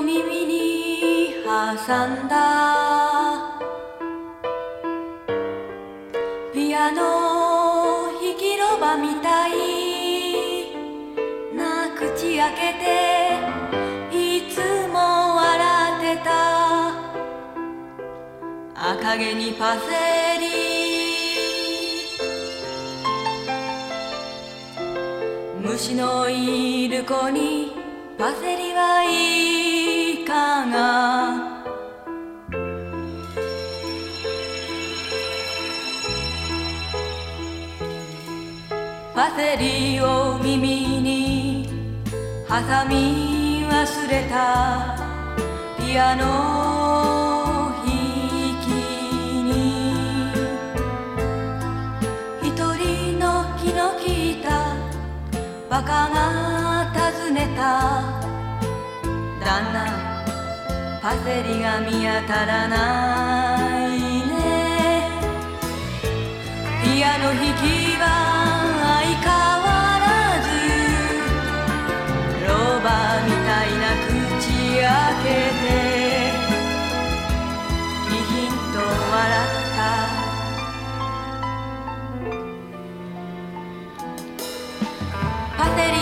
耳に挟んだ。ピアノ弾きろばみたい。な口開けていつも笑ってた。赤毛にパセリ。虫のいる子にパセリはいい。かがパセリを耳に挟み忘れたピアノを弾きに。一人の気の利いたバカが尋ねた。旦那。パセリが見当たらないね。ピアノ弾きは相変わらずローバーみたいな口開けて。ヒヒンと笑った。パセリ。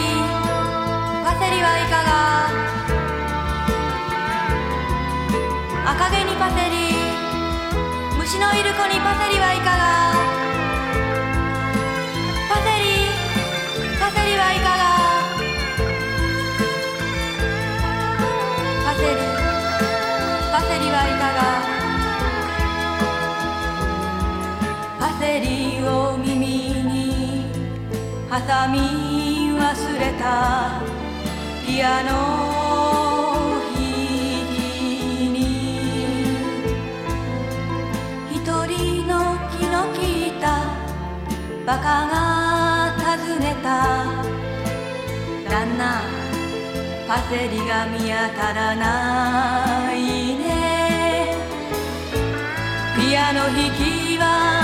パセリはいかが？にパセリ。虫のいる子にパセリはいかが？パセリパセリはいかが？パセリパセリはいかが？パセリを耳に挟み忘れたピアノ。バカが訪ねた。旦那パセリが見当たらないね。ピアノ弾きは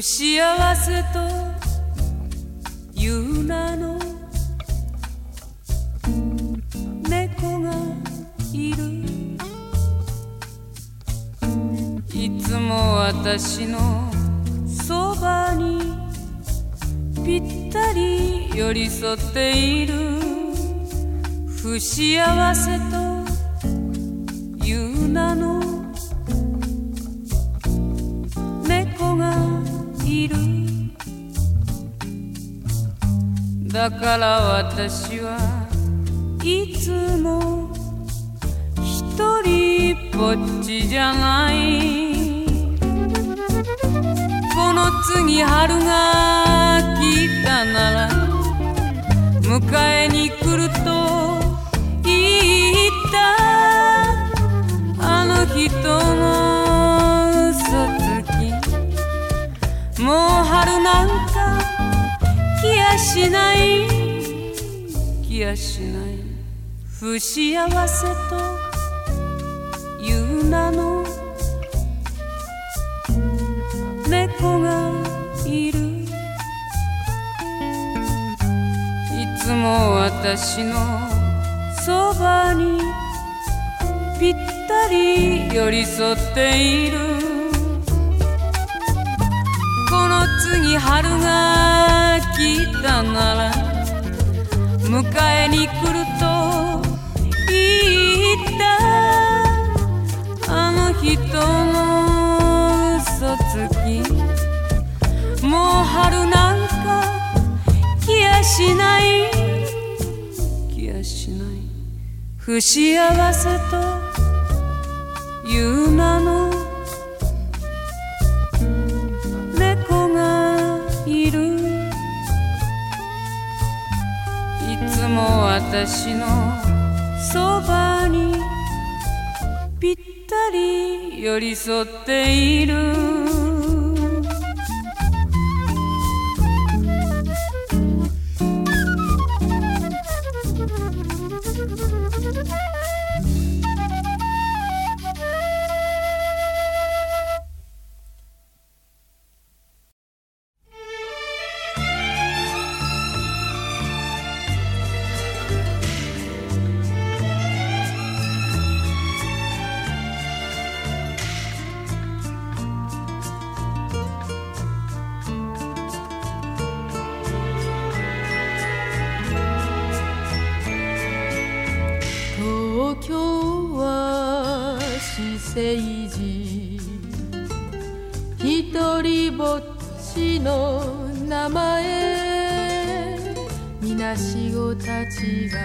不幸せという名の猫がいる。いつも私のそばにぴったり寄り添っている。不幸せという名のだから私はいつも一人ぼっちじゃない。この次春が来たなら迎えに来ると言った。あの人の嘘つき。もう春なんか来やしない。来やしない。不幸せという名の猫がいる。いつも私のそばにぴったり寄り添っている。春が来たなら迎えに来ると言った。あの人の嘘つき。もう春なんか来やしない。来やしない。不幸せという名の私のそばにぴったり寄り添っている。皆しごたちが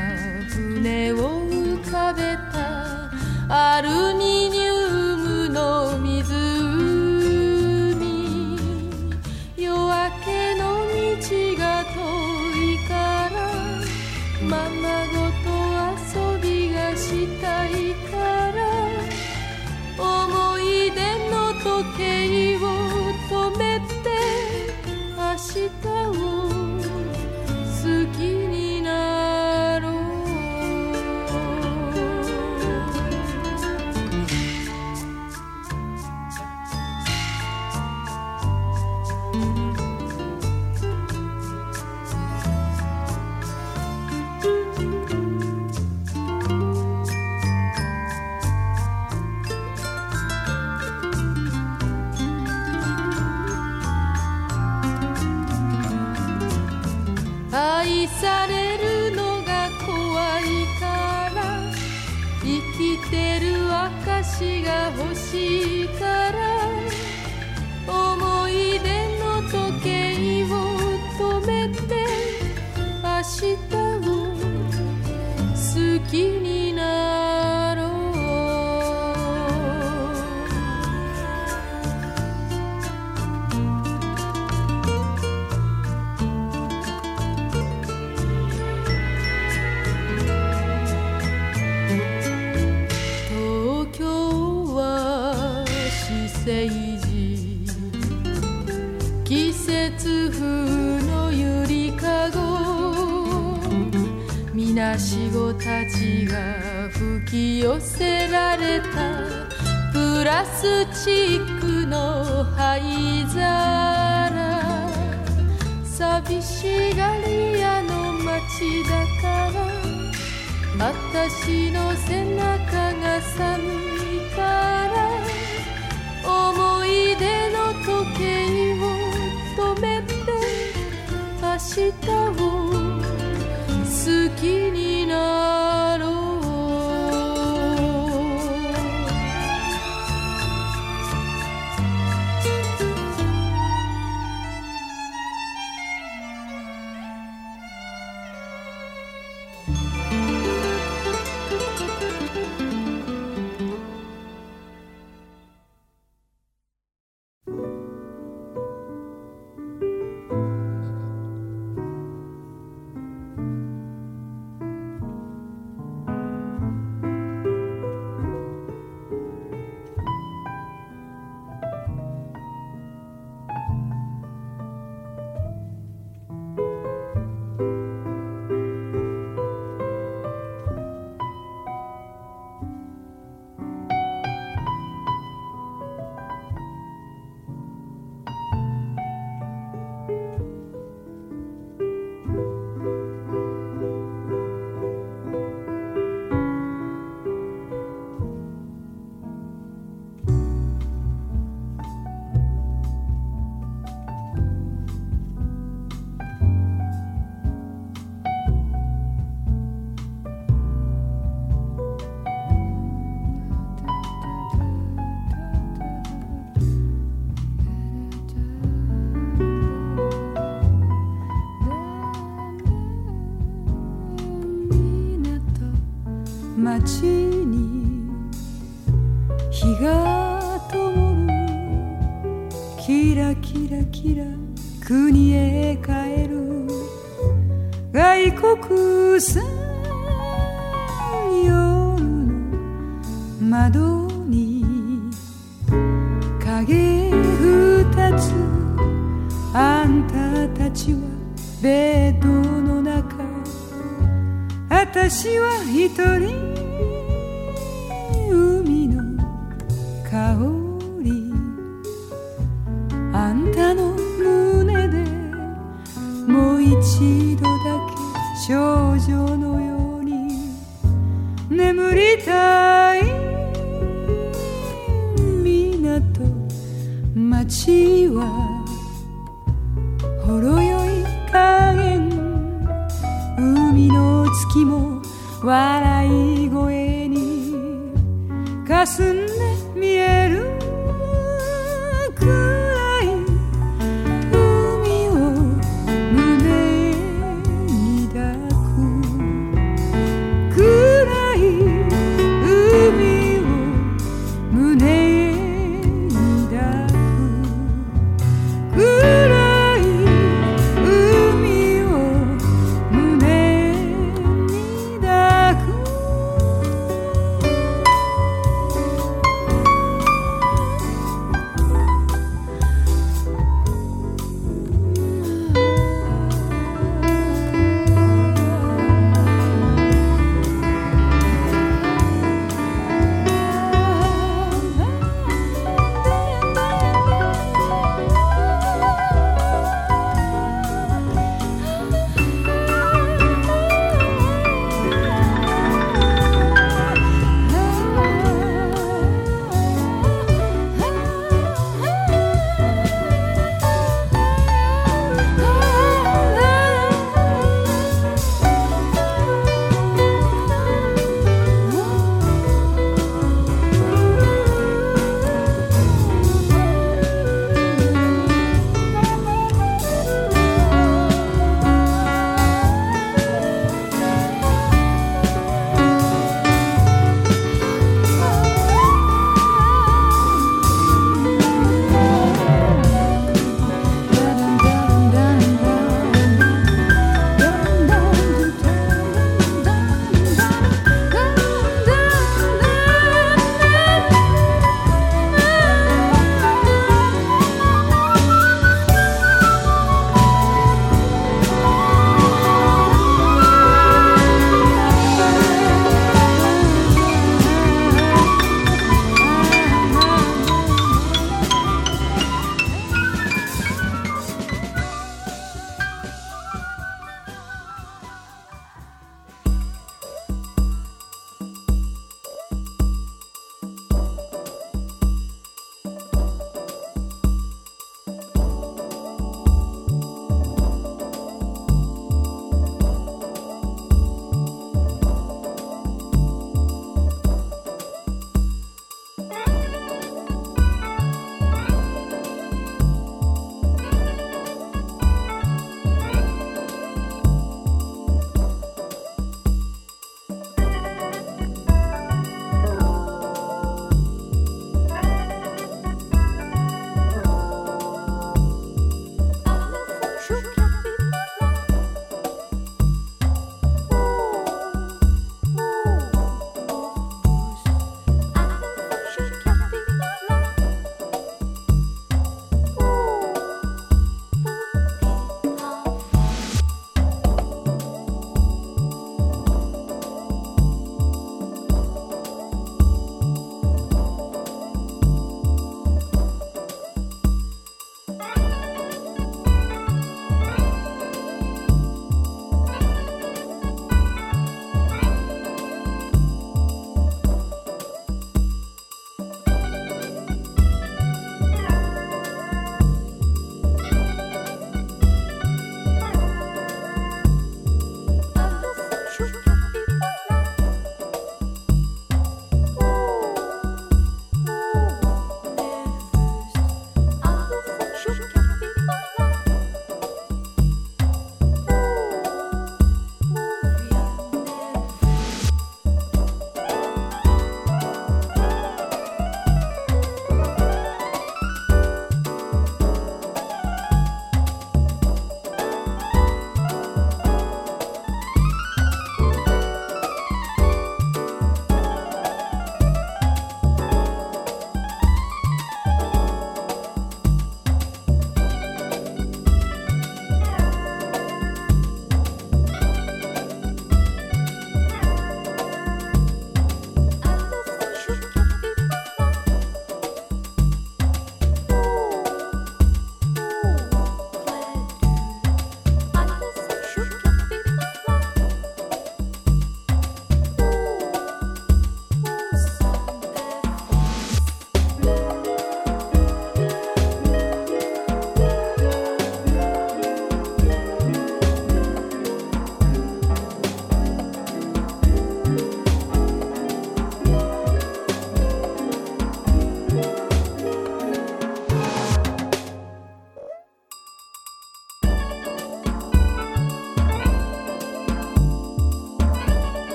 船を浮かべたアルミニウムさん夜の窓に影二つ。あんたたちはベッドの中。私は一人。ほろよい加減海の月も笑い声に霞んで見える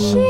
she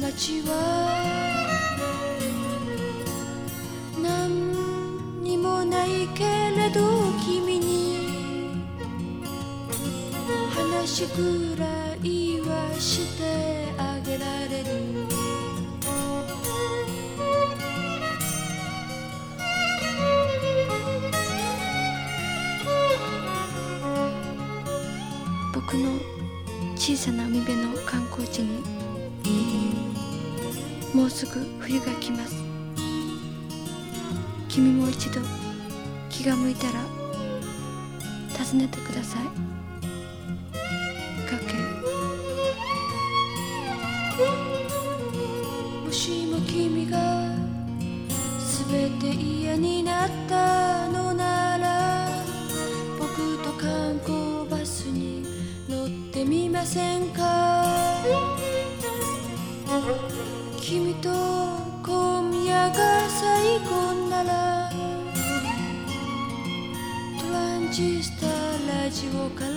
街は何にもないけれど君に話くらいはしてあげられる。僕の小さな海辺の観光地にもうすぐ冬が来ます。君も一度気が向いたら訪ねてください。地をから